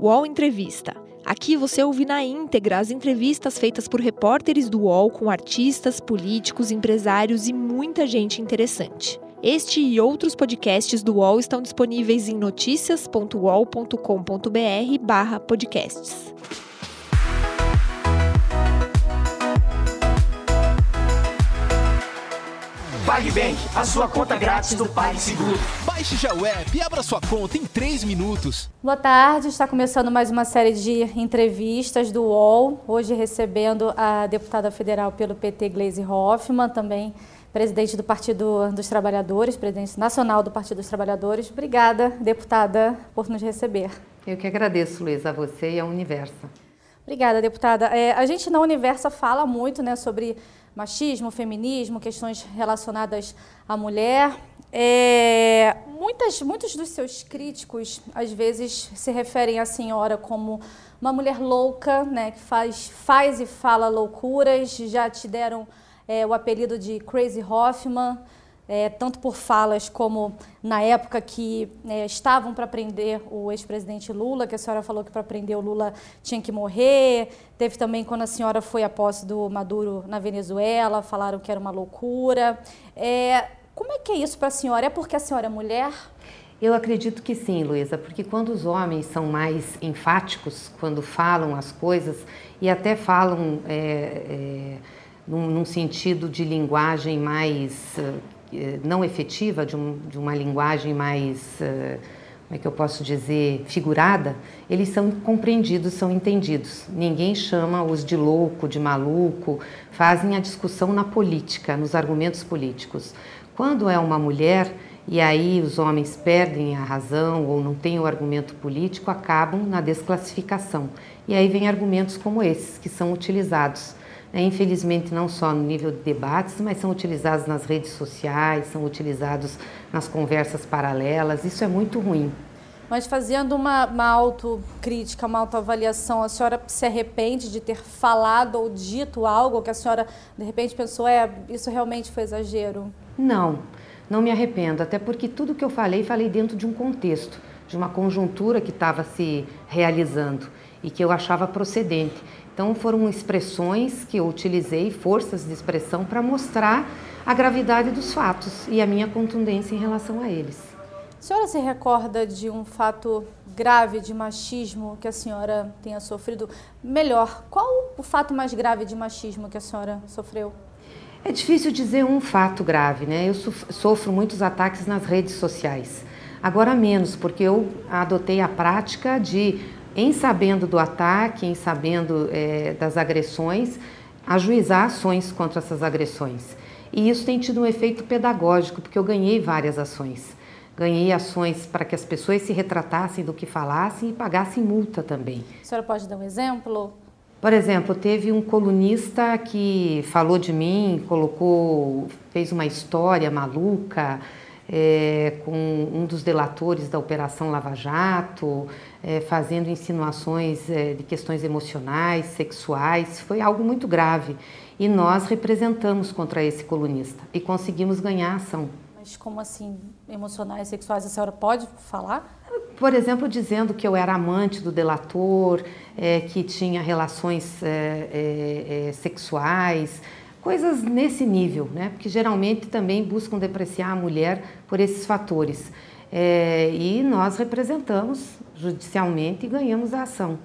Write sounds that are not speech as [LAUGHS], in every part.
UOL Entrevista. Aqui você ouve na íntegra as entrevistas feitas por repórteres do UOL com artistas, políticos, empresários e muita gente interessante. Este e outros podcasts do UOL estão disponíveis em noticias.uol.com.br/podcasts. PagBank, a sua conta grátis do PagSeguro. Baixe já o app e abra sua conta em 3 minutos. Boa tarde, está começando mais uma série de entrevistas do UOL. Hoje recebendo a deputada federal pelo PT, Gleisi Hoffmann, também presidente do Partido dos Trabalhadores, presidente nacional do Partido dos Trabalhadores. Obrigada, deputada, por nos receber. Eu que agradeço, Luiz, a você e ao Universo. Obrigada, deputada. É, a gente na Universo fala muito né, sobre machismo, feminismo, questões relacionadas à mulher. É, muitas, muitos dos seus críticos, às vezes, se referem à senhora como uma mulher louca, né, que faz, faz e fala loucuras. Já te deram é, o apelido de Crazy Hoffman é, tanto por falas como na época que é, estavam para prender o ex-presidente Lula, que a senhora falou que para prender o Lula tinha que morrer. Teve também quando a senhora foi à posse do Maduro na Venezuela, falaram que era uma loucura. É, como é que é isso para a senhora? É porque a senhora é mulher? Eu acredito que sim, Luísa, porque quando os homens são mais enfáticos, quando falam as coisas e até falam é, é, num, num, sentido de linguagem mais eh, não efetiva, de, um, de uma linguagem mais, uh, como é que eu posso dizer, figurada, eles são compreendidos, são entendidos. Ninguém chama-os de louco, de maluco, fazem a discussão na política, nos argumentos políticos. Quando é uma mulher e aí os homens perdem a razão ou não têm o argumento político, acabam na desclassificação. E aí vem argumentos como esses que são utilizados infelizmente não só no nível de debates, mas são utilizados nas redes sociais, são utilizados nas conversas paralelas. Isso é muito ruim. Mas fazendo uma, uma autocrítica, uma autoavaliação, a senhora se arrepende de ter falado ou dito algo que a senhora de repente pensou, é, isso realmente foi exagero? Não, não me arrependo, até porque tudo que eu falei, falei dentro de um contexto, de uma conjuntura que estava se realizando e que eu achava procedente. Então foram expressões que eu utilizei, forças de expressão, para mostrar a gravidade dos fatos e a minha contundência em relação a eles. A senhora se recorda de um fato grave de machismo que a senhora tenha sofrido? Melhor, qual o fato mais grave de machismo que a senhora sofreu? É difícil dizer um fato grave, né? Eu sofro muitos ataques nas redes sociais. Agora menos, porque eu adotei a prática de em sabendo do ataque, em sabendo é, das agressões, ajuizar ações contra essas agressões. E isso tem tido um efeito pedagógico, porque eu ganhei várias ações. Ganhei ações para que as pessoas se retratassem do que falassem e pagassem multa também. A senhora pode dar um exemplo? Por exemplo, teve um colunista que falou de mim, colocou, fez uma história maluca, é, com um dos delatores da Operação Lava Jato, é, fazendo insinuações é, de questões emocionais, sexuais. Foi algo muito grave. E nós representamos contra esse colunista e conseguimos ganhar a ação. Mas como assim, emocionais, sexuais? A senhora pode falar? Por exemplo, dizendo que eu era amante do delator, é, que tinha relações é, é, sexuais, Coisas nesse nível, né? porque geralmente também buscam depreciar a mulher por esses fatores. É, e nós representamos judicialmente e ganhamos a ação.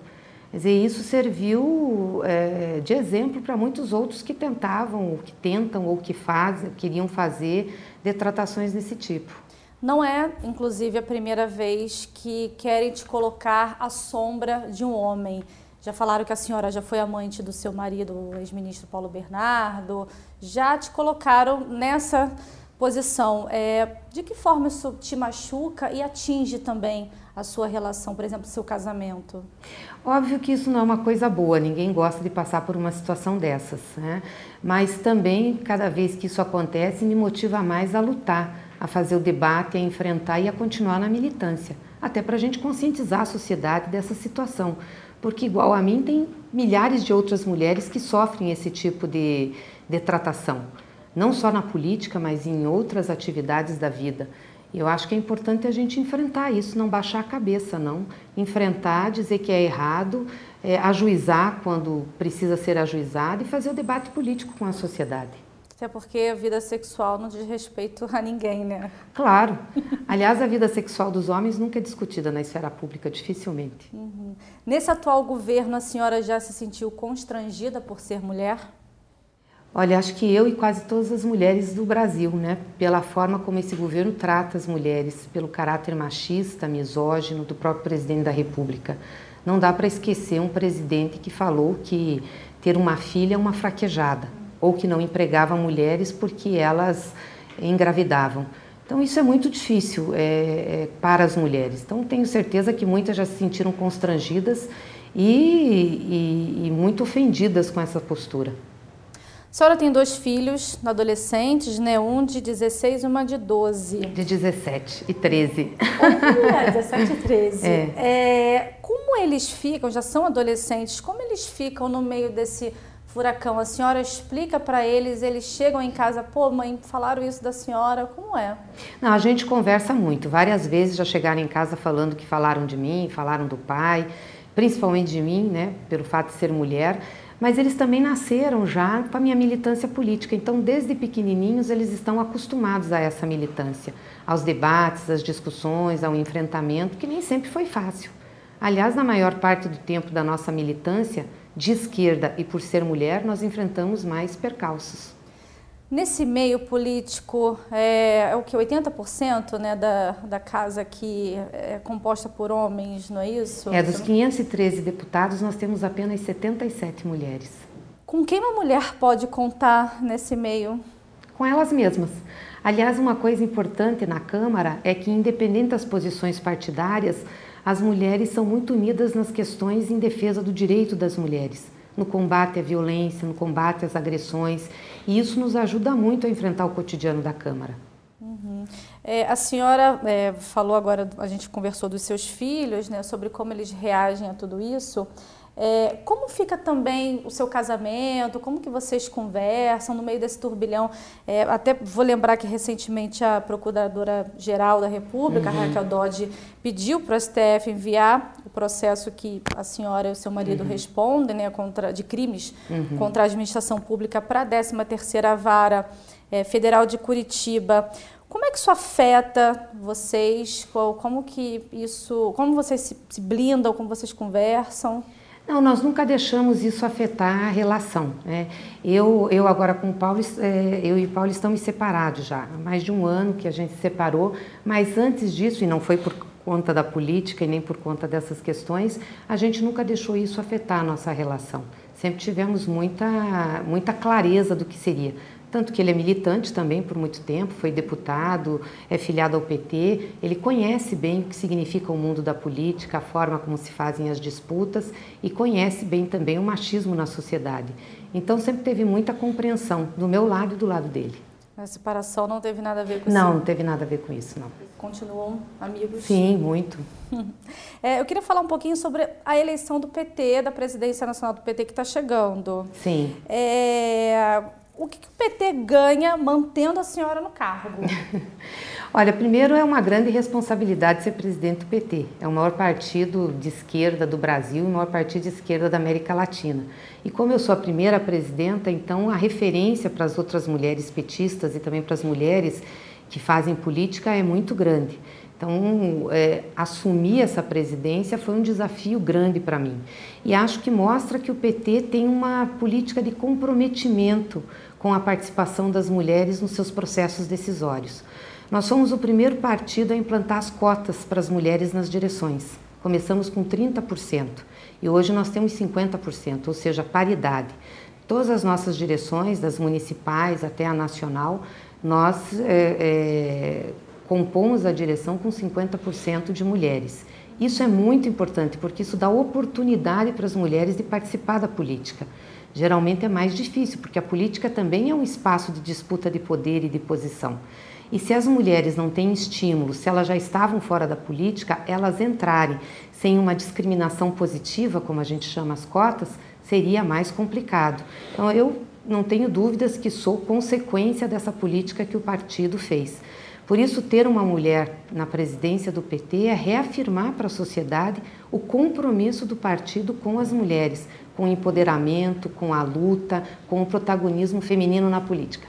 Quer dizer, isso serviu é, de exemplo para muitos outros que tentavam, ou que tentam, ou que fazem, queriam fazer detratações desse tipo. Não é, inclusive, a primeira vez que querem te colocar à sombra de um homem. Já falaram que a senhora já foi amante do seu marido, o ex-ministro Paulo Bernardo. Já te colocaram nessa posição. É, de que forma isso te machuca e atinge também a sua relação, por exemplo, seu casamento? Óbvio que isso não é uma coisa boa, ninguém gosta de passar por uma situação dessas, né? Mas também, cada vez que isso acontece, me motiva mais a lutar, a fazer o debate, a enfrentar e a continuar na militância, até para a gente conscientizar a sociedade dessa situação porque igual a mim tem milhares de outras mulheres que sofrem esse tipo de, de tratação, não só na política, mas em outras atividades da vida. Eu acho que é importante a gente enfrentar isso, não baixar a cabeça, não. Enfrentar, dizer que é errado, é, ajuizar quando precisa ser ajuizado e fazer o debate político com a sociedade. Até porque a vida sexual não diz respeito a ninguém, né? Claro. Aliás, a vida sexual dos homens nunca é discutida na esfera pública, dificilmente. Uhum. Nesse atual governo, a senhora já se sentiu constrangida por ser mulher? Olha, acho que eu e quase todas as mulheres do Brasil, né, pela forma como esse governo trata as mulheres, pelo caráter machista, misógino do próprio presidente da República. Não dá para esquecer um presidente que falou que ter uma filha é uma fraquejada, ou que não empregava mulheres porque elas engravidavam. Então, isso é muito difícil é, é, para as mulheres. Então, tenho certeza que muitas já se sentiram constrangidas e, e, e muito ofendidas com essa postura. A senhora tem dois filhos adolescentes, né? Um de 16 e uma de 12. De 17 e 13. Oh, 17 e 13. [LAUGHS] É. É, como eles ficam, já são adolescentes, como eles ficam no meio desse furacão? A senhora explica para eles, eles chegam em casa, pô, mãe, falaram isso da senhora, como é? Não, a gente conversa muito. Várias vezes já chegaram em casa falando que falaram de mim, falaram do pai, principalmente de mim, né? Pelo fato de ser mulher mas eles também nasceram já com a minha militância política. Então, desde pequenininhos, eles estão acostumados a essa militância, aos debates, às discussões, ao enfrentamento, que nem sempre foi fácil. Aliás, na maior parte do tempo da nossa militância, de esquerda e por ser mulher, nós enfrentamos mais percalços. Nesse meio político, é, é o que? 80% né, da, da casa que é composta por homens, não é isso? É, dos 513 deputados, nós temos apenas 77 mulheres. Com quem uma mulher pode contar nesse meio? Com elas mesmas. Aliás, uma coisa importante na Câmara é que, independente das posições partidárias, as mulheres são muito unidas nas questões em defesa do direito das mulheres no combate à violência, no combate às agressões, e isso nos ajuda muito a enfrentar o cotidiano da Câmara. Uhum. É, a senhora é, falou agora, a gente conversou dos seus filhos, né, sobre como eles reagem a tudo isso. É, como fica também o seu casamento? Como que vocês conversam no meio desse turbilhão? É, até vou lembrar que recentemente a Procuradora-Geral da República, uhum. Raquel Dodge, pediu para o STF enviar o processo que a senhora e o seu marido uhum. respondem né, contra, de crimes uhum. contra a administração pública para a 13ª Vara é, Federal de Curitiba. Como é que isso afeta vocês? Como que isso, como vocês se blindam, como vocês conversam? Não, nós nunca deixamos isso afetar a relação. Né? Eu, eu agora com o Paulo, é, eu e o Paulo estamos separados já. Há mais de um ano que a gente se separou, mas antes disso, e não foi por conta da política e nem por conta dessas questões, a gente nunca deixou isso afetar a nossa relação. Sempre tivemos muita, muita clareza do que seria tanto que ele é militante também por muito tempo, foi deputado, é filiado ao PT, ele conhece bem o que significa o mundo da política, a forma como se fazem as disputas e conhece bem também o machismo na sociedade. Então sempre teve muita compreensão do meu lado e do lado dele. A separação não teve nada a ver com isso? Não, não teve nada a ver com isso, não. Continuam amigos? Sim, muito. [LAUGHS] É, eu queria falar um pouquinho sobre a eleição do PT, da presidência nacional do PT que está chegando. Sim. É, o que, que o PT ganha mantendo a senhora no cargo? [LAUGHS] Olha, primeiro é uma grande responsabilidade ser presidente do PT. É o maior partido de esquerda do Brasil o maior partido de esquerda da América Latina. E como eu sou a primeira presidenta, então a referência para as outras mulheres petistas e também para as mulheres que fazem política é muito grande. Então, é, assumir essa presidência foi um desafio grande para mim. E acho que mostra que o PT tem uma política de comprometimento com a participação das mulheres nos seus processos decisórios. Nós somos o primeiro partido a implantar as cotas para as mulheres nas direções. Começamos com 30% e hoje nós temos 50%, ou seja, paridade. Todas as nossas direções, das municipais até a nacional, nós é, é, compomos a direção com 50% de mulheres. Isso é muito importante porque isso dá oportunidade para as mulheres de participar da política. Geralmente é mais difícil, porque a política também é um espaço de disputa de poder e de posição. E se as mulheres não têm estímulo, se elas já estavam fora da política, elas entrarem sem uma discriminação positiva, como a gente chama as cotas, seria mais complicado. Então eu não tenho dúvidas que sou consequência dessa política que o partido fez Por isso, ter uma mulher na presidência do PT é reafirmar para a sociedade o compromisso do partido com as mulheres, com o empoderamento, com a luta, com o protagonismo feminino na política.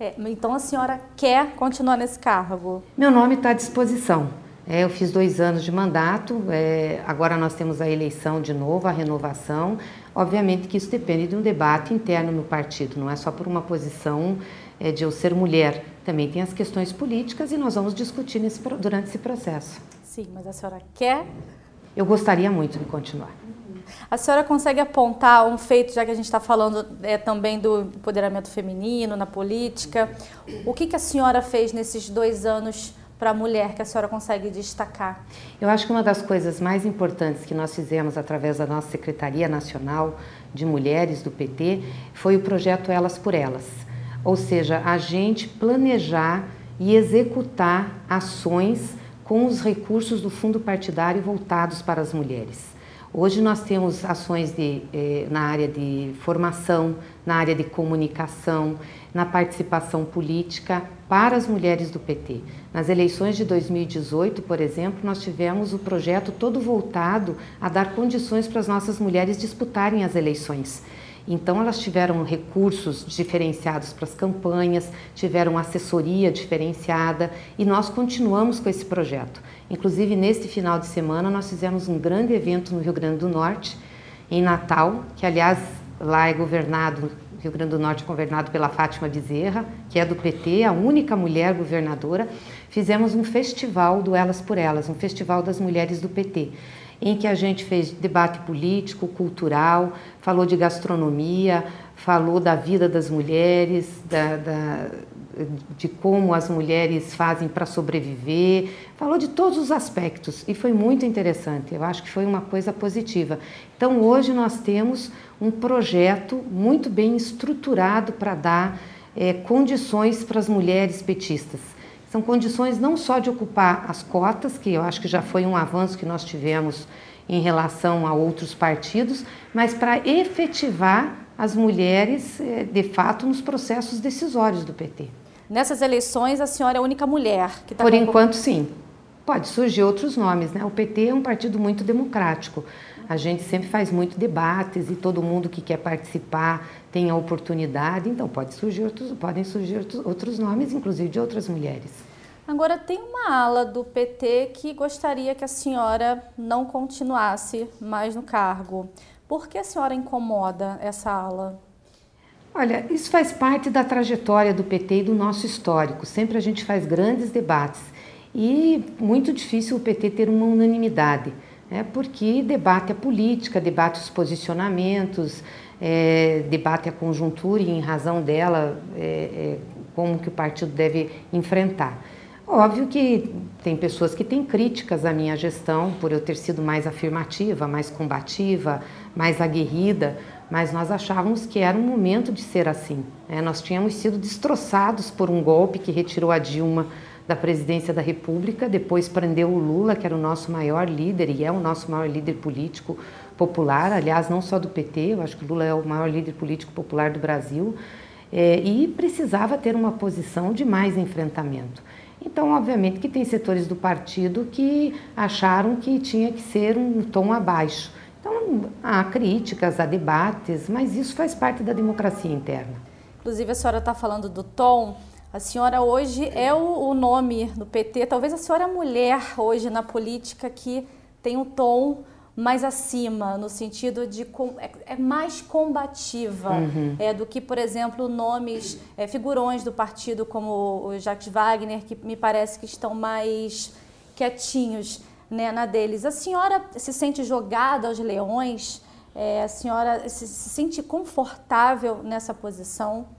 É, então a senhora quer continuar nesse cargo? Meu nome está à disposição. É, eu fiz dois anos de mandato, é, agora nós temos a eleição de novo, a renovação. Obviamente que isso depende de um debate interno no partido, não é só por uma posição é, de eu ser mulher. Também tem as questões políticas e nós vamos discutir nesse, durante esse processo. Sim, mas a senhora quer? Eu gostaria muito de continuar. A senhora consegue apontar um feito, já que a gente está falando é, também do empoderamento feminino na política, o que, que a senhora fez nesses dois anos para a mulher que a senhora consegue destacar? Eu acho que uma das coisas mais importantes que nós fizemos através da nossa Secretaria Nacional de Mulheres do PT foi o projeto Elas por Elas. Ou seja, a gente planejar e executar ações com os recursos do fundo partidário voltados para as mulheres. Hoje nós temos ações de, eh, na área de formação, na área de comunicação, na participação política para as mulheres do PT. Nas eleições de 2018, por exemplo, nós tivemos o projeto todo voltado a dar condições para as nossas mulheres disputarem as eleições. Então, elas tiveram recursos diferenciados para as campanhas, tiveram assessoria diferenciada e nós continuamos com esse projeto. Inclusive, neste final de semana, nós fizemos um grande evento no Rio Grande do Norte, em Natal, que, aliás, lá é governado, Rio Grande do Norte é governado pela Fátima Bezerra, que é do PT, a única mulher governadora. Fizemos um festival do Elas por Elas, um festival das mulheres do PT em que a gente fez debate político, cultural, falou de gastronomia, falou da vida das mulheres, da, da, de como as mulheres fazem para sobreviver, falou de todos os aspectos e foi muito interessante. Eu acho que foi uma coisa positiva. Então, hoje nós temos um projeto muito bem estruturado para dar é, condições para as mulheres petistas. São condições não só de ocupar as cotas, que eu acho que já foi um avanço que nós tivemos em relação a outros partidos, mas para efetivar as mulheres, eh, de fato, nos processos decisórios do PT. Nessas eleições, a senhora é a única mulher que está... Por enquanto, sim. Pode surgir outros nomes, né? O PT é um partido muito democrático. A gente sempre faz muito debates e todo mundo que quer participar tem a oportunidade. Então, pode surgir outros, podem surgir outros, outros nomes, inclusive de outras mulheres. Agora, tem uma ala do PT que gostaria que a senhora não continuasse mais no cargo. Por que a senhora incomoda essa ala? Olha, isso faz parte da trajetória do PT e do nosso histórico. Sempre a gente faz grandes debates e muito difícil o PT ter uma unanimidade, né? porque debate a política, debate os posicionamentos, é, debate a conjuntura e, em razão dela, é, é, como que o partido deve enfrentar. Óbvio que tem pessoas que têm críticas à minha gestão por eu ter sido mais afirmativa, mais combativa, mais aguerrida, mas nós achávamos que era um momento de ser assim. Né? Nós tínhamos sido destroçados por um golpe que retirou a Dilma da presidência da República, depois prendeu o Lula, que era o nosso maior líder e é o nosso maior líder político popular, aliás, não só do PT, eu acho que o Lula é o maior líder político popular do Brasil, é, e precisava ter uma posição de mais enfrentamento. Então, obviamente que tem setores do partido que acharam que tinha que ser um tom abaixo. Então, há críticas, há debates, mas isso faz parte da democracia interna. Inclusive, a senhora está falando do tom. A senhora hoje é o, o nome do PT, talvez a senhora é a mulher hoje na política que tem um tom mais acima, no sentido de é, é mais combativa uhum. é, do que, por exemplo, nomes, é, figurões do partido como o Jacques Wagner, que me parece que estão mais quietinhos né, na deles. A senhora se sente jogada aos leões? É, a senhora se, se sente confortável nessa posição?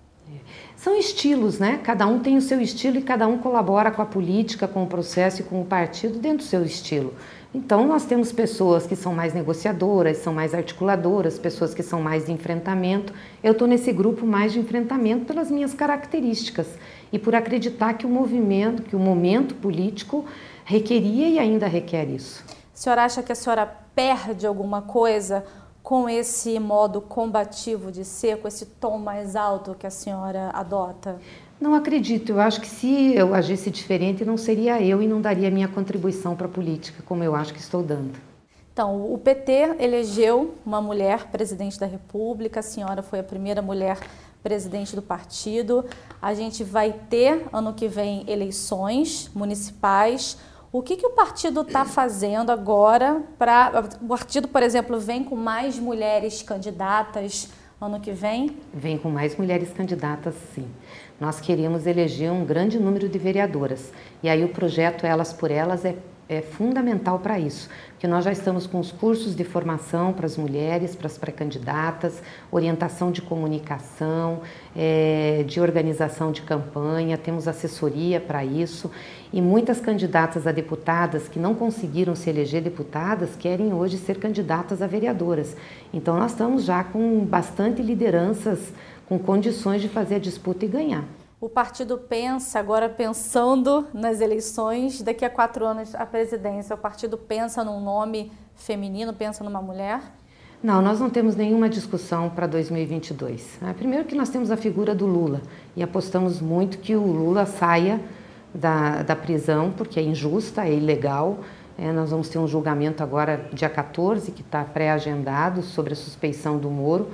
São estilos, né? Cada um tem o seu estilo e cada um colabora com a política, com o processo e com o partido dentro do seu estilo. Então, nós temos pessoas que são mais negociadoras, são mais articuladoras, pessoas que são mais de enfrentamento. Eu estou nesse grupo mais de enfrentamento pelas minhas características e por acreditar que o movimento, que o momento político requeria e ainda requer isso. A senhora acha que a senhora perde alguma coisa com esse modo combativo de ser, com esse tom mais alto que a senhora adota? Não acredito. Eu acho que se eu agisse diferente, não seria eu e não daria minha contribuição para a política, como eu acho que estou dando. Então, o PT elegeu uma mulher presidente da República, a senhora foi a primeira mulher presidente do partido. A gente vai ter, ano que vem, eleições municipais. O que, que o partido está fazendo agora para. O partido, por exemplo, vem com mais mulheres candidatas ano que vem? Vem com mais mulheres candidatas, sim. Nós queremos eleger um grande número de vereadoras. E aí o projeto Elas por Elas é, é fundamental para isso, porque nós já estamos com os cursos de formação para as mulheres, para as pré-candidatas, orientação de comunicação, é, de organização de campanha, temos assessoria para isso. E muitas candidatas a deputadas que não conseguiram se eleger deputadas querem hoje ser candidatas a vereadoras. Então nós estamos já com bastante lideranças com condições de fazer a disputa e ganhar. O partido pensa, agora pensando nas eleições, daqui a quatro anos a presidência, o partido pensa num nome feminino, pensa numa mulher? Não, nós não temos nenhuma discussão para 2022. É, primeiro que nós temos a figura do Lula e apostamos muito que o Lula saia da, da prisão, porque é injusta, é ilegal. É, nós vamos ter um julgamento agora, dia 14, que está pré-agendado sobre a suspeição do Moro.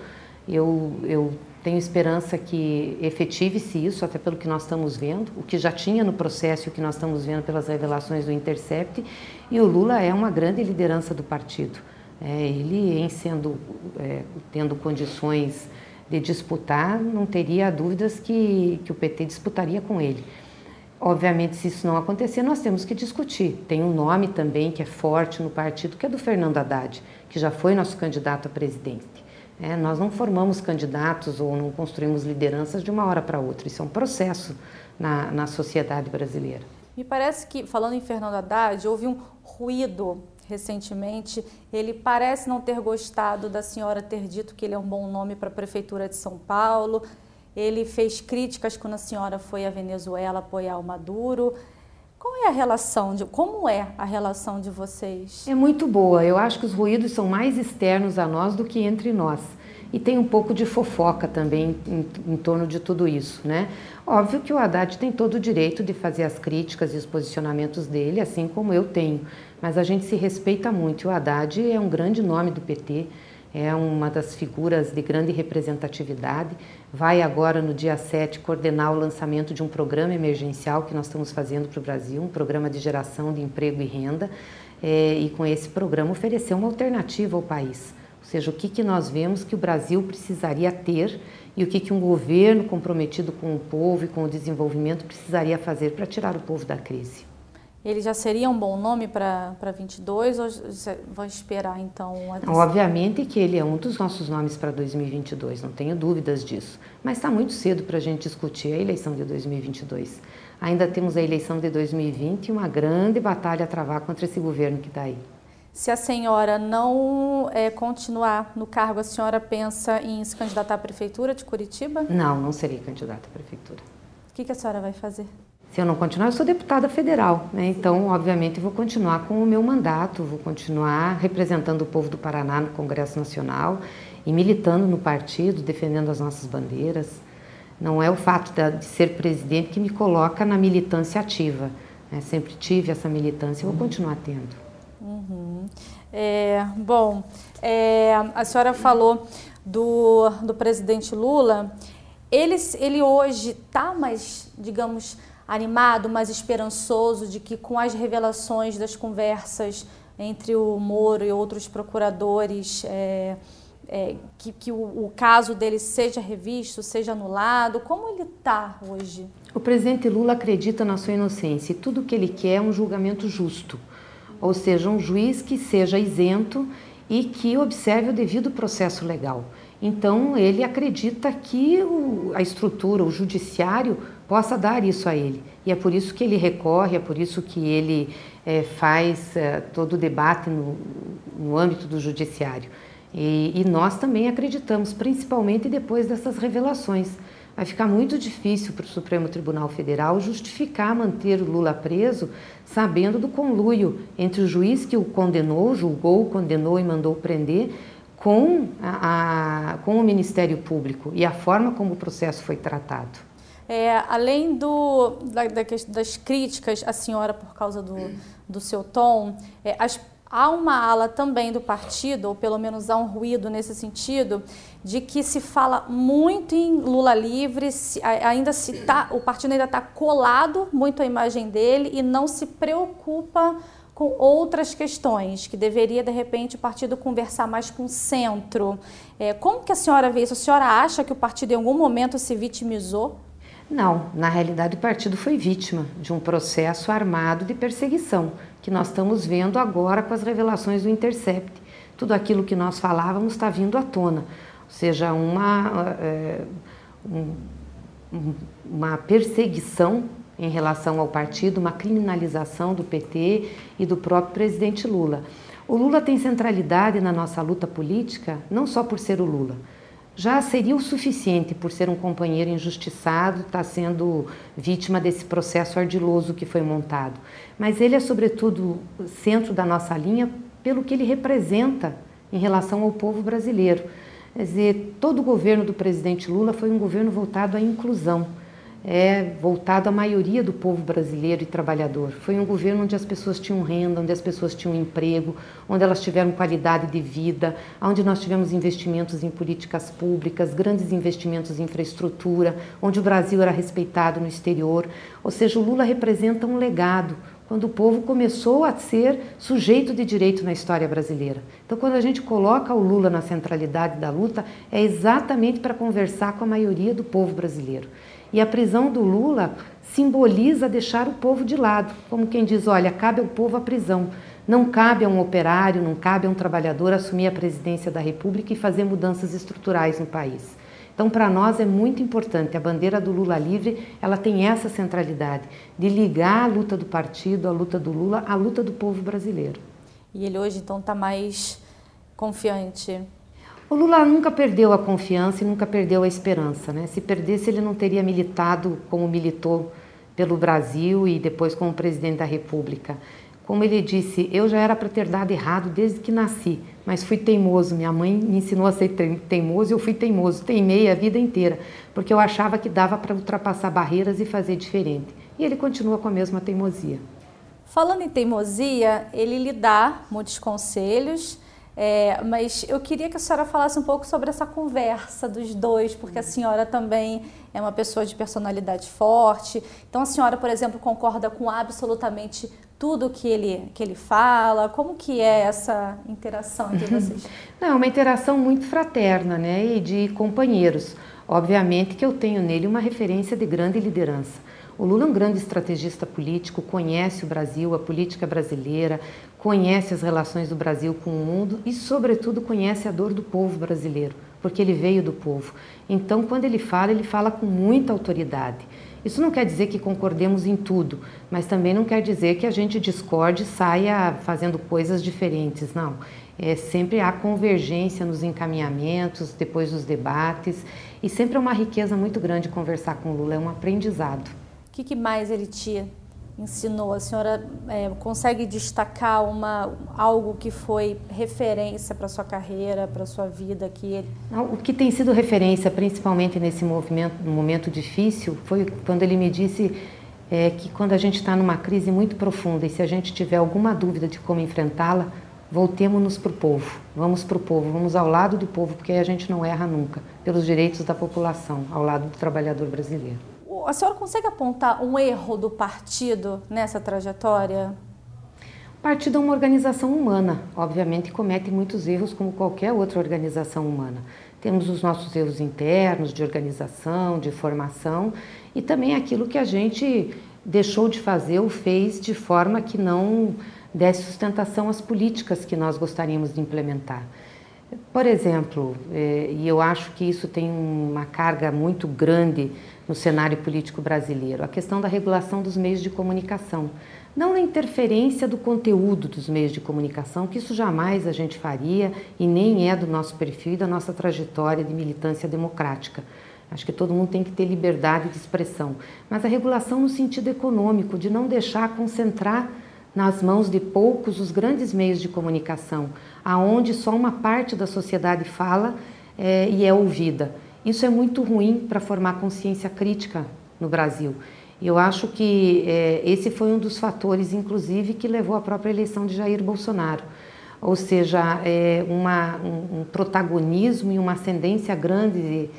Eu, eu tenho esperança que efetive-se isso, até pelo que nós estamos vendo, o que já tinha no processo e o que nós estamos vendo pelas revelações do Intercept. E o Lula é uma grande liderança do partido. É, ele, em sendo, é, tendo condições de disputar, não teria dúvidas que, que o PT disputaria com ele. Obviamente, se isso não acontecer, nós temos que discutir. Tem um nome também que é forte no partido, que é do Fernando Haddad, que já foi nosso candidato a presidente. É, nós não formamos candidatos ou não construímos lideranças de uma hora para outra. Isso é um processo na, na sociedade brasileira. Me parece que, falando em Fernando Haddad, houve um ruído recentemente. Ele parece não ter gostado da senhora ter dito que ele é um bom nome para a Prefeitura de São Paulo. Ele fez críticas quando a senhora foi à Venezuela apoiar o Maduro. Qual é a relação de como é a relação de vocês? É muito boa. Eu acho que os ruídos são mais externos a nós do que entre nós. E tem um pouco de fofoca também em, em torno de tudo isso, né? Óbvio que o Haddad tem todo o direito de fazer as críticas e os posicionamentos dele, assim como eu tenho. Mas a gente se respeita muito. O Haddad é um grande nome do PT é uma das figuras de grande representatividade. Vai agora, no dia 7, coordenar o lançamento de um programa emergencial que nós estamos fazendo para o Brasil, um programa de geração de emprego e renda, é, e com esse programa oferecer uma alternativa ao país. Ou seja, o que, que nós vemos que o Brasil precisaria ter e o que, que um governo comprometido com o povo e com o desenvolvimento precisaria fazer para tirar o povo da crise. Ele já seria um bom nome para 22 ou vão esperar então? Obviamente que ele é um dos nossos nomes para 2022, não tenho dúvidas disso. Mas está muito cedo para a gente discutir a eleição de 2022. Ainda temos a eleição de 2020 e uma grande batalha a travar contra esse governo que está aí. Se a senhora não é, continuar no cargo, a senhora pensa em se candidatar à prefeitura de Curitiba? Não, não serei candidata à prefeitura. O que, que a senhora vai fazer? Se eu não continuar, eu sou deputada federal, né? então, obviamente, vou continuar com o meu mandato, vou continuar representando o povo do Paraná no Congresso Nacional e militando no partido, defendendo as nossas bandeiras. Não é o fato de ser presidente que me coloca na militância ativa. Né? Sempre tive essa militância e vou continuar tendo. Uhum. É, bom, é, a senhora falou do, do presidente Lula. Ele, ele hoje está mais, digamos, animado, mais esperançoso de que com as revelações das conversas entre o Moro e outros procuradores, é, é, que, que o, o, caso dele seja revisto, seja anulado? Como ele está hoje? O presidente Lula acredita na sua inocência e tudo o que ele quer é um julgamento justo, ou seja, um juiz que seja isento e que observe o devido processo legal. Então, ele acredita que o, a estrutura, o judiciário, possa dar isso a ele. E é por isso que ele recorre, é por isso que ele é, faz é, todo o debate no, no âmbito do judiciário. E, e, nós também acreditamos, principalmente depois dessas revelações. Vai ficar muito difícil para o Supremo Tribunal Federal justificar manter o Lula preso, sabendo do conluio entre o juiz que o condenou, julgou, condenou e mandou prender, com, a, a, com o Ministério Público e a forma como o processo foi tratado. É, além do, da, das críticas à senhora por causa do, do seu tom, é, as, há uma ala também do partido, ou pelo menos há um ruído nesse sentido, de que se fala muito em Lula livre, se, ainda se tá, o partido ainda está colado muito à imagem dele e não se preocupa com outras questões, que deveria, de repente, o partido conversar mais com o centro. É, como que a senhora vê isso? A senhora acha que o partido em algum momento se vitimizou? Não, na realidade o partido foi vítima de um processo armado de perseguição, que nós estamos vendo agora com as revelações do Intercept. Tudo aquilo que nós falávamos está vindo à tona, ou seja, uma, é, um, uma perseguição em relação ao partido, uma criminalização do PT e do próprio presidente Lula. O Lula tem centralidade na nossa luta política, não só por ser o Lula, já seria o suficiente por ser um companheiro injustiçado, estar tá sendo vítima desse processo ardiloso que foi montado. Mas ele é, sobretudo, centro da nossa linha pelo que ele representa em relação ao povo brasileiro. Quer dizer, todo o governo do presidente Lula foi um governo voltado à inclusão é voltado à maioria do povo brasileiro e trabalhador. Foi um governo onde as pessoas tinham renda, onde as pessoas tinham emprego, onde elas tiveram qualidade de vida, onde nós tivemos investimentos em políticas públicas, grandes investimentos em infraestrutura, onde o Brasil era respeitado no exterior. Ou seja, o Lula representa um legado, quando o povo começou a ser sujeito de direito na história brasileira. Então, quando a gente coloca o Lula na centralidade da luta, é exatamente para conversar com a maioria do povo brasileiro. E a prisão do Lula simboliza deixar o povo de lado, como quem diz: olha, cabe ao povo a prisão. Não cabe a um operário, não cabe a um trabalhador assumir a presidência da República e fazer mudanças estruturais no país. Então, para nós é muito importante. A bandeira do Lula livre, ela tem essa centralidade de ligar a luta do partido, a luta do Lula, à luta do povo brasileiro. E ele hoje então está mais confiante o Lula nunca perdeu a confiança e nunca perdeu a esperança. Né? Se perdesse, ele não teria militado como militou pelo Brasil e depois como presidente da República. Como ele disse, eu já era para ter dado errado desde que nasci, mas fui teimoso. Minha mãe me ensinou a ser teimoso e eu fui teimoso. Teimei a vida inteira, porque eu achava que dava para ultrapassar barreiras e fazer diferente. E ele continua com a mesma teimosia. Falando em teimosia, ele lhe dá muitos conselhos é, mas eu queria que a senhora falasse um pouco sobre essa conversa dos dois, porque a senhora também é uma pessoa de personalidade forte. Então a senhora, por exemplo, concorda com absolutamente tudo que ele, que ele fala? Como que é essa interação entre vocês? Não, é uma interação muito fraterna, né, e de companheiros. Obviamente que eu tenho nele uma referência de grande liderança. O Lula é um grande estrategista político, conhece o Brasil, a política brasileira, conhece as relações do Brasil com o mundo e, sobretudo, conhece a dor do povo brasileiro, porque ele veio do povo. Então, quando ele fala, ele fala com muita autoridade. Isso não quer dizer que concordemos em tudo, mas também não quer dizer que a gente discorde e saia fazendo coisas diferentes, não. É, sempre há convergência nos encaminhamentos, depois dos debates, e sempre é uma riqueza muito grande conversar com o Lula, é um aprendizado que, que mais ele te ensinou? A senhora é, consegue destacar uma, algo que foi referência para sua carreira, para sua vida? Que. O que tem sido referência, principalmente nesse movimento, momento difícil, foi quando ele me disse é, que quando a gente está numa crise muito profunda e se a gente tiver alguma dúvida de como enfrentá-la, voltemos-nos para o povo, vamos para o povo, vamos ao lado do povo, porque aí a gente não erra nunca, pelos direitos da população, ao lado do trabalhador brasileiro a senhora consegue apontar um erro do partido nessa trajetória? O partido é uma organização humana, obviamente comete muitos erros como qualquer outra organização humana. Temos os nossos erros internos de organização, de formação e também aquilo que a gente deixou de fazer ou fez de forma que não desse sustentação às políticas que nós gostaríamos de implementar. Por exemplo, eh, e eu acho que isso tem uma carga muito grande no cenário político brasileiro, a questão da regulação dos meios de comunicação. Não na interferência do conteúdo dos meios de comunicação, que isso jamais a gente faria e nem é do nosso perfil e da nossa trajetória de militância democrática. Acho que todo mundo tem que ter liberdade de expressão. Mas a regulação no sentido econômico, de não deixar concentrar nas mãos de poucos os grandes meios de comunicação, aonde só uma parte da sociedade fala é, e é ouvida. Isso é muito ruim para formar consciência crítica no Brasil. Eu acho que é, esse foi um dos fatores, inclusive, que levou à própria eleição de Jair Bolsonaro. Ou seja, é, uma, um, um, protagonismo e uma ascendência grande de,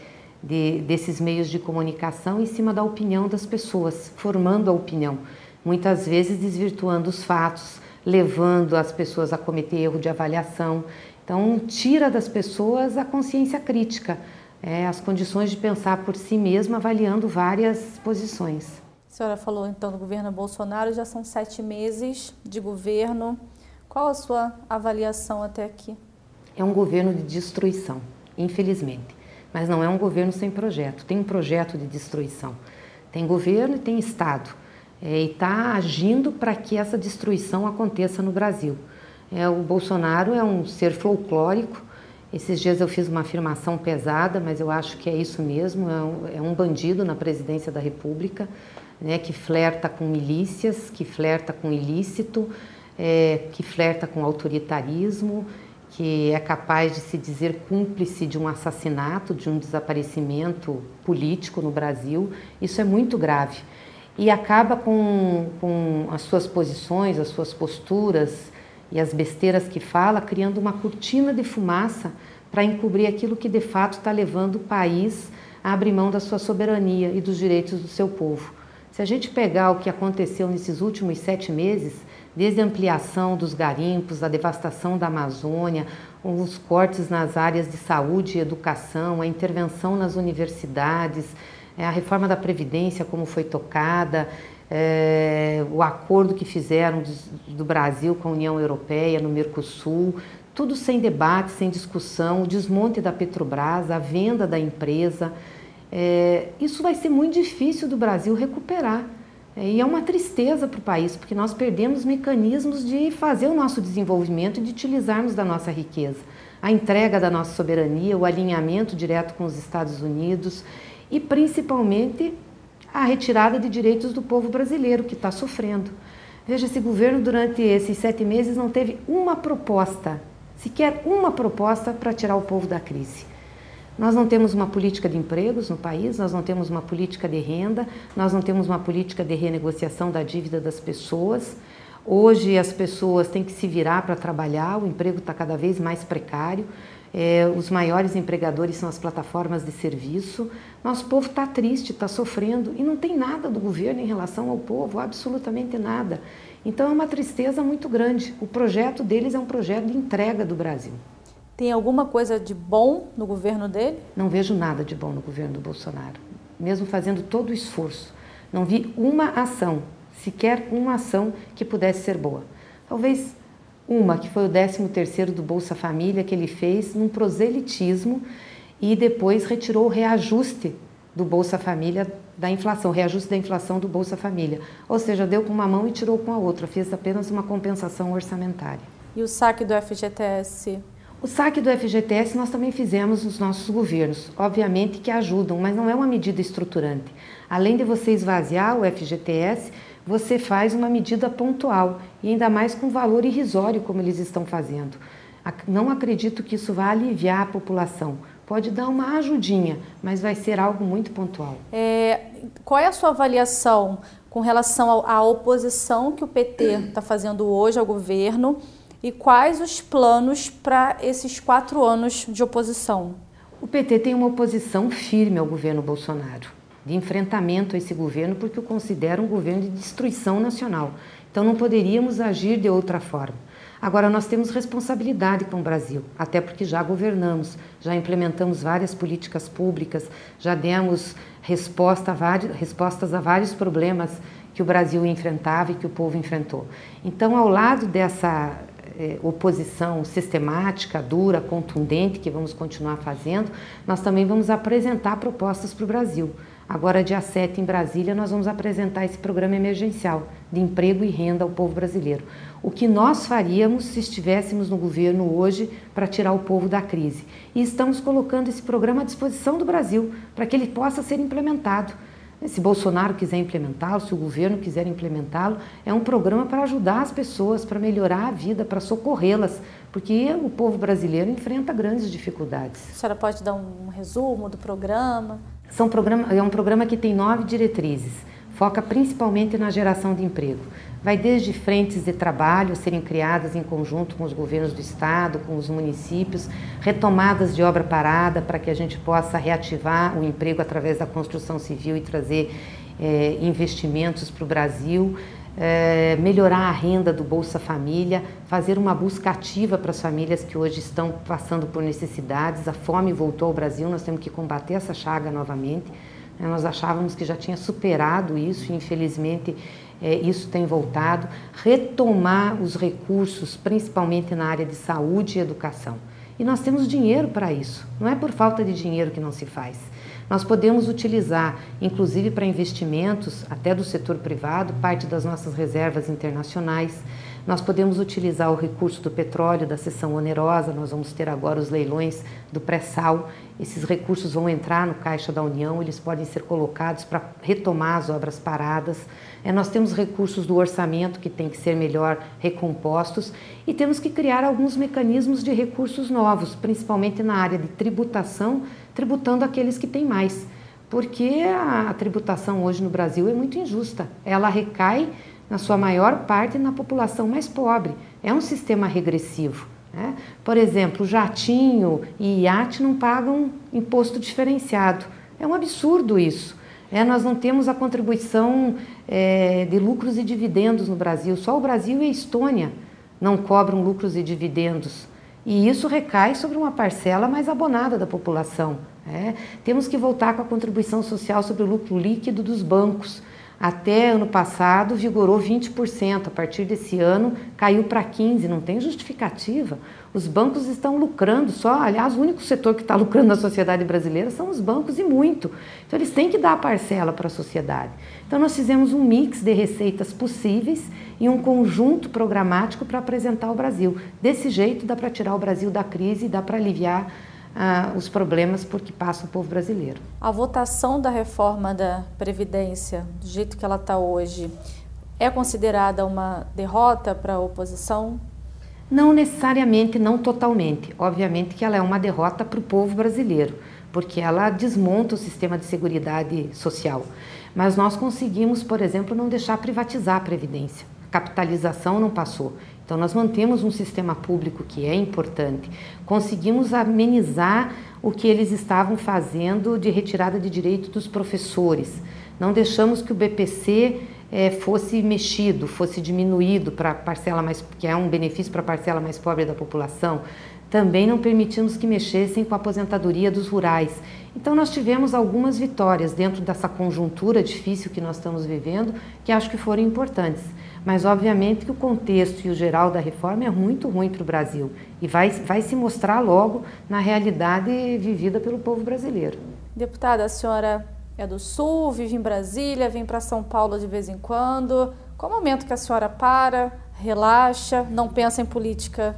de, desses meios de comunicação em cima da opinião das pessoas, formando a opinião, muitas vezes desvirtuando os fatos, levando as pessoas a cometer erro de avaliação. Então, tira das pessoas a consciência crítica, é, as condições de pensar por si mesma, avaliando várias posições. A senhora falou então do governo Bolsonaro, já são sete meses de governo. Qual a sua avaliação até aqui? É um governo de destruição, infelizmente. Mas não é um governo sem projeto. Tem um projeto de destruição. Tem governo e tem Estado. É, e está agindo para que essa destruição aconteça no Brasil. É, o Bolsonaro é um ser folclórico. Esses dias eu fiz uma afirmação pesada, mas eu acho que é isso mesmo. É um, é um bandido na presidência da República, né, que flerta com milícias, que flerta com ilícito, é, que flerta com autoritarismo, que é capaz de se dizer cúmplice de um assassinato, de um desaparecimento político no Brasil. Isso é muito grave. E acaba com, com as suas posições, as suas posturas e as besteiras que fala, criando uma cortina de fumaça para encobrir aquilo que de fato está levando o país a abrir mão da sua soberania e dos direitos do seu povo. Se a gente pegar o que aconteceu nesses últimos sete meses, desde a ampliação dos garimpos, a devastação da Amazônia, os cortes nas áreas de saúde e educação, a intervenção nas universidades, é, a reforma da Previdência, como foi tocada, é, o acordo que fizeram do, Brasil com a União Europeia no Mercosul, tudo sem debate, sem discussão, o desmonte da Petrobras, a venda da empresa. É, isso vai ser muito difícil do Brasil recuperar. É, e é uma tristeza para o país, porque nós perdemos mecanismos de fazer o nosso desenvolvimento e de utilizarmos da nossa riqueza. A entrega da nossa soberania, o alinhamento direto com os Estados Unidos e principalmente a retirada de direitos do povo brasileiro que está sofrendo. Veja, esse governo durante esses sete meses não teve uma proposta, sequer uma proposta para tirar o povo da crise. Nós não temos uma política de empregos no país, nós não temos uma política de renda, nós não temos uma política de renegociação da dívida das pessoas. Hoje as pessoas têm que se virar para trabalhar, o emprego está cada vez mais precário. É, os maiores empregadores são as plataformas de serviço. Nosso povo está triste, está sofrendo e não tem nada do governo em relação ao povo, absolutamente nada. Então é uma tristeza muito grande. O projeto deles é um projeto de entrega do Brasil. Tem alguma coisa de bom no governo dele? Não vejo nada de bom no governo do Bolsonaro, mesmo fazendo todo o esforço. Não vi uma ação, sequer uma ação que pudesse ser boa. Talvez uma, que foi o 13º do Bolsa Família, que ele fez num proselitismo e depois retirou o reajuste do Bolsa Família da inflação, reajuste da inflação do Bolsa Família. Ou seja, deu com uma mão e tirou com a outra, fez apenas uma compensação orçamentária. E o saque do FGTS? O saque do FGTS nós também fizemos nos nossos governos, obviamente que ajudam, mas não é uma medida estruturante. Além de você esvaziar o FGTS, você faz uma medida pontual e ainda mais com valor irrisório, como eles estão fazendo. Não acredito que isso vá aliviar a população. Pode dar uma ajudinha, mas vai ser algo muito pontual. É, qual é a sua avaliação com relação à oposição que o PT está fazendo hoje ao governo e quais os planos para esses quatro anos de oposição? O PT tem uma oposição firme ao governo Bolsonaro de enfrentamento a esse governo, porque o considero um governo de destruição nacional. Então não poderíamos agir de outra forma. Agora, nós temos responsabilidade com o Brasil, até porque já governamos, já implementamos várias políticas públicas, já demos resposta a vários, respostas a vários problemas que o Brasil enfrentava e que o povo enfrentou. Então, ao lado dessa eh, oposição sistemática, dura, contundente, que vamos continuar fazendo, nós também vamos apresentar propostas para o Brasil. Agora, dia 7, em Brasília, nós vamos apresentar esse programa emergencial de emprego e renda ao povo brasileiro. O que nós faríamos se estivéssemos no governo hoje para tirar o povo da crise. E estamos colocando esse programa à disposição do Brasil para que ele possa ser implementado. Se Bolsonaro quiser implementá-lo, se o governo quiser implementá-lo, é um programa para ajudar as pessoas, para melhorar a vida, para socorrê-las, porque o povo brasileiro enfrenta grandes dificuldades. A senhora pode dar um resumo do programa? São programa, é um programa que tem nove diretrizes, foca principalmente na geração de emprego. Vai desde frentes de trabalho serem criadas em conjunto com os governos do estado, com os municípios, retomadas de obra parada para que a gente possa reativar o emprego através da construção civil e trazer é, investimentos para o Brasil, é, melhorar a renda do Bolsa Família, fazer uma busca ativa para as famílias que hoje estão passando por necessidades. A fome voltou ao Brasil, nós temos que combater essa chaga novamente. Nós achávamos que já tinha superado isso, infelizmente é, isso tem voltado. Retomar os recursos, principalmente na área de saúde e educação. E nós temos dinheiro para isso, não é por falta de dinheiro que não se faz. Nós podemos utilizar, inclusive para investimentos, até do setor privado, parte das nossas reservas internacionais. Nós podemos utilizar o recurso do petróleo, da seção onerosa, nós vamos ter agora os leilões do pré-sal. Esses recursos vão entrar no Caixa da União, eles podem ser colocados para retomar as obras paradas. É, nós temos recursos do orçamento que tem que ser melhor recompostos e temos que criar alguns mecanismos de recursos novos, principalmente na área de tributação, tributando aqueles que têm mais. Porque a, tributação hoje no Brasil é muito injusta. Ela recai na sua maior parte, na população mais pobre. É um sistema regressivo. Né? Por exemplo, jatinho e iate não pagam imposto diferenciado. É um absurdo isso. É, nós não temos a contribuição é, de lucros e dividendos no Brasil. Só o Brasil e a Estônia não cobram lucros e dividendos. E isso recai sobre uma parcela mais abonada da população. É. Temos que voltar com a contribuição social sobre o lucro líquido dos bancos. Até ano passado vigorou 20%, a partir desse ano caiu para 15%, não tem justificativa. Os bancos estão lucrando só, aliás, o único setor que está lucrando na sociedade brasileira são os bancos e muito. Então eles têm que dar a parcela para a sociedade. Então nós fizemos um mix de receitas possíveis e um conjunto programático para apresentar o Brasil. Desse jeito dá para tirar o Brasil da crise, dá para aliviar ah, os problemas por que passa o povo brasileiro. A votação da reforma da Previdência, do jeito que ela está hoje, é considerada uma derrota para a oposição? Não necessariamente, não totalmente. Obviamente que ela é uma derrota para o povo brasileiro, porque ela desmonta o sistema de segurança social. Mas nós conseguimos, por exemplo, não deixar privatizar a Previdência. A capitalização não passou. Então, nós mantemos um sistema público que é importante. Conseguimos amenizar o que eles estavam fazendo de retirada de direito dos professores. Não deixamos que o BPC é, fosse mexido, fosse diminuído para parcela mais, que é um benefício para a parcela mais pobre da população. Também não permitimos que mexessem com a aposentadoria dos rurais. Então, nós tivemos algumas vitórias dentro dessa conjuntura difícil que nós estamos vivendo, que acho que foram importantes. Mas, obviamente, que o contexto e o geral da reforma é muito ruim para o Brasil e vai, vai se mostrar logo na realidade vivida pelo povo brasileiro. Deputada, a senhora é do Sul, vive em Brasília, vem para São Paulo de vez em quando. Qual o momento que a senhora para, relaxa, não pensa em política?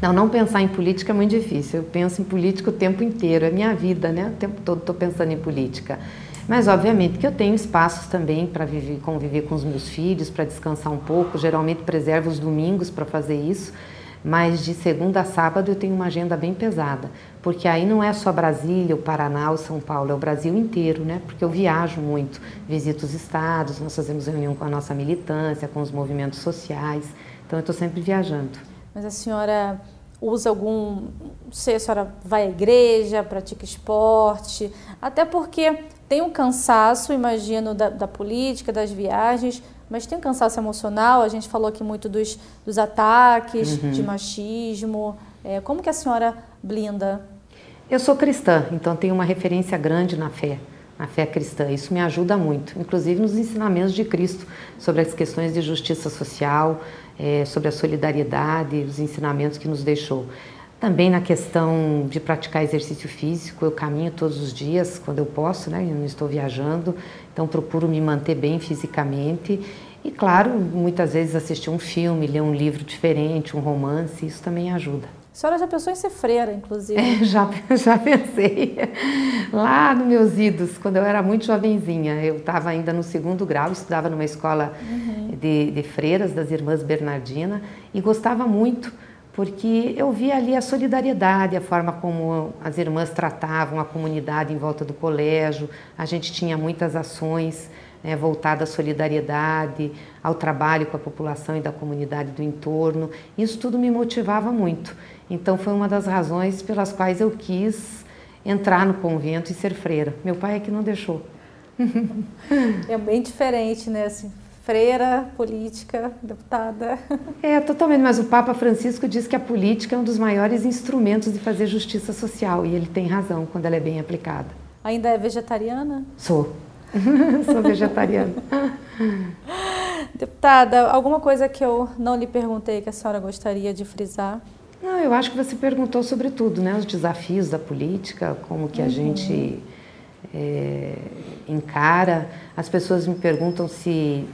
Não, não pensar em política é muito difícil. Eu penso em política o tempo inteiro, é minha vida, né? O tempo todo estou pensando em política. Mas, obviamente, que eu tenho espaços também para conviver com os meus filhos, para descansar um pouco. Geralmente preservo os domingos para fazer isso, mas de segunda a sábado eu tenho uma agenda bem pesada, porque aí não é só Brasília, o Paraná, o São Paulo, é o Brasil inteiro, né? Porque eu viajo muito, visito os estados, nós fazemos reunião com a nossa militância, com os movimentos sociais, então eu estou sempre viajando. Mas a senhora usa algum, não sei, a senhora vai à igreja, pratica esporte, até porque tem um cansaço, imagino, da, da, política, das viagens, mas tem um cansaço emocional. A gente falou aqui muito dos, dos ataques, uhum. de machismo. É, como que a senhora blinda? Eu sou cristã, então tenho uma referência grande na fé, na fé cristã. Isso me ajuda muito, inclusive nos ensinamentos de Cristo sobre as questões de justiça social, é, sobre a solidariedade, os ensinamentos que nos deixou. Também na questão de praticar exercício físico, eu caminho todos os dias quando eu posso, né? Eu não estou viajando, então procuro me manter bem fisicamente e, claro, muitas vezes assistir um filme, ler um livro diferente, um romance, isso também ajuda. A senhora já pensou em ser freira, inclusive? É, [LAUGHS] já, já pensei. Lá nos meus idos, quando eu era muito jovenzinha, eu estava ainda no segundo grau, estudava numa escola uhum. de, de freiras das Irmãs Bernardina e gostava muito porque eu via ali a solidariedade, a forma como as irmãs tratavam a comunidade em volta do colégio. A gente tinha muitas ações né, voltadas à solidariedade, ao trabalho com a população e da comunidade do entorno. Isso tudo me motivava muito. Então foi uma das razões pelas quais eu quis entrar no convento e ser freira. Meu pai é que não deixou. [LAUGHS] É bem diferente, né? Assim, freira, política, deputada. É, totalmente, mas o Papa Francisco diz que a política é um dos maiores instrumentos de fazer justiça social e ele tem razão quando ela é bem aplicada. Ainda é vegetariana? Sou. [LAUGHS] Sou vegetariana. Deputada, alguma coisa que eu não lhe perguntei que a senhora gostaria de frisar? Não, eu acho que você perguntou sobre tudo, né? Os desafios da política, como que a uhum. gente é, encara. As pessoas me perguntam se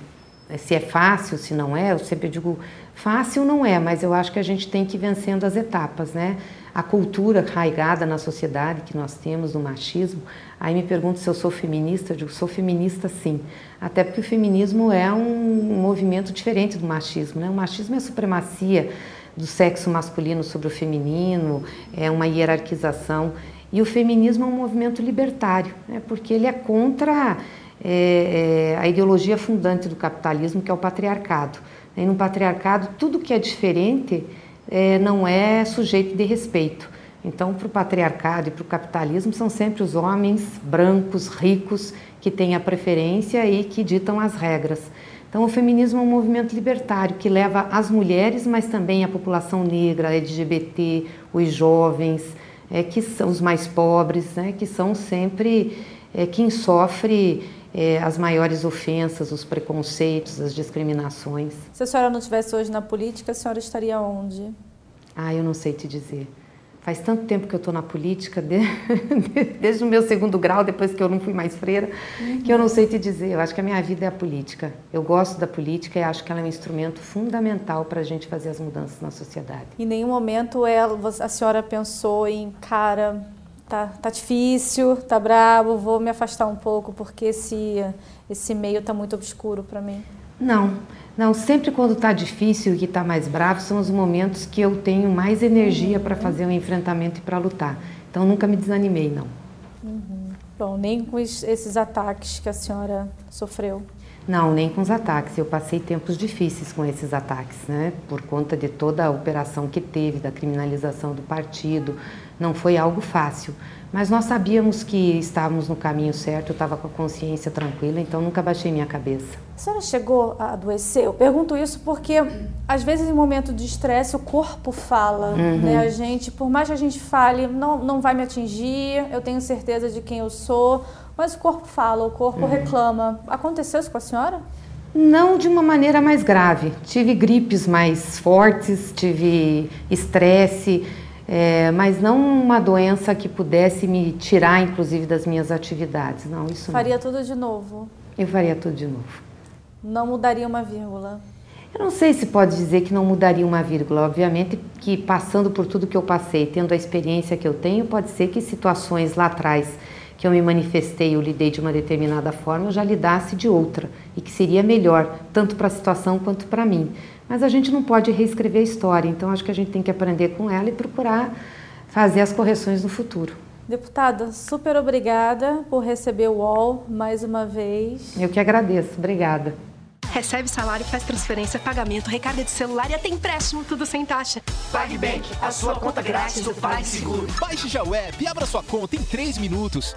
se é fácil, se não é, eu sempre digo fácil não é, mas eu acho que a gente tem que ir vencendo as etapas, né? A cultura arraigada na sociedade que nós temos do machismo. Aí me pergunto se eu sou feminista, eu digo sou feminista sim, até porque o feminismo é um movimento diferente do machismo, né? O machismo é a supremacia do sexo masculino sobre o feminino, é uma hierarquização e o feminismo é um movimento libertário, né? Porque ele é contra é, é, a ideologia fundante do capitalismo, que é o patriarcado. E no patriarcado, tudo que é diferente é, não é sujeito de respeito. Então, para o patriarcado e para o capitalismo, são sempre os homens brancos, ricos, que têm a preferência e que ditam as regras. Então, o feminismo é um movimento libertário que leva as mulheres, mas também a população negra, a LGBT, os jovens, é, que são os mais pobres, né, que são sempre é, quem sofre é, as maiores ofensas, os preconceitos, as discriminações. Se a senhora não estivesse hoje na política, a senhora estaria onde? Ah, eu não sei te dizer. Faz tanto tempo que eu estou na política, [LAUGHS] desde o meu segundo grau, depois que eu não fui mais freira, uhum. que eu não sei te dizer. Eu acho que a minha vida é a política. Eu gosto da política e acho que ela é um instrumento fundamental para a gente fazer as mudanças na sociedade. Em nenhum momento ela, a senhora pensou em, cara, tá, tá difícil, tá brabo, vou me afastar um pouco porque esse, esse meio tá muito obscuro para mim? Não, não. Sempre quando tá difícil e que tá mais bravo são os momentos que eu tenho mais energia para fazer um enfrentamento e para lutar. Então nunca me desanimei, não. Uhum. Bom, nem com esses ataques que a senhora sofreu. Não, nem com os ataques. Eu passei tempos difíceis com esses ataques, né? Por conta de toda a operação que teve, da criminalização do partido, não foi algo fácil, mas nós sabíamos que estávamos no caminho certo, eu estava com a consciência tranquila, então nunca baixei minha cabeça. A senhora chegou a adoecer? Eu pergunto isso porque, às vezes, em momento de estresse, o corpo fala, uhum. né? A gente, por mais que a gente fale, não, não vai me atingir, eu tenho certeza de quem eu sou, mas o corpo fala, o corpo uhum. reclama. Aconteceu isso com a senhora? Não de uma maneira mais grave. Tive gripes mais fortes, tive estresse, é, mas não uma doença que pudesse me tirar, inclusive, das minhas atividades. Não, isso Faria não. tudo de novo? Eu faria tudo de novo. Não mudaria uma vírgula? Eu não sei se pode dizer que não mudaria uma vírgula. Obviamente que passando por tudo que eu passei, tendo a experiência que eu tenho, pode ser que situações lá atrás que eu me manifestei, eu lidei de uma determinada forma, eu já lidasse de outra e que seria melhor, tanto para a situação quanto para mim. Mas a gente não pode reescrever a história, então acho que a gente tem que aprender com ela e procurar fazer as correções no futuro. Deputada, super obrigada por receber o UOL mais uma vez. Eu que agradeço, obrigada. Recebe salário, faz transferência, pagamento, recarga de celular e até empréstimo, tudo sem taxa. PagBank, a sua conta grátis do PagSeguro. Baixe já o app e abra sua conta em 3 minutos.